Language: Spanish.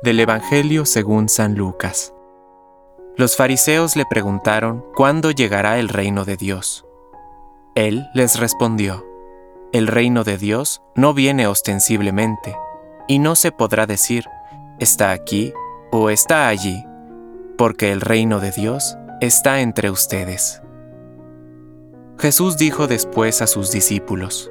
Del Evangelio según San Lucas. Los fariseos le preguntaron cuándo llegará el reino de Dios. Él les respondió, El reino de Dios no viene ostensiblemente, y no se podrá decir, está aquí o está allí, porque el reino de Dios está entre ustedes. Jesús dijo después a sus discípulos,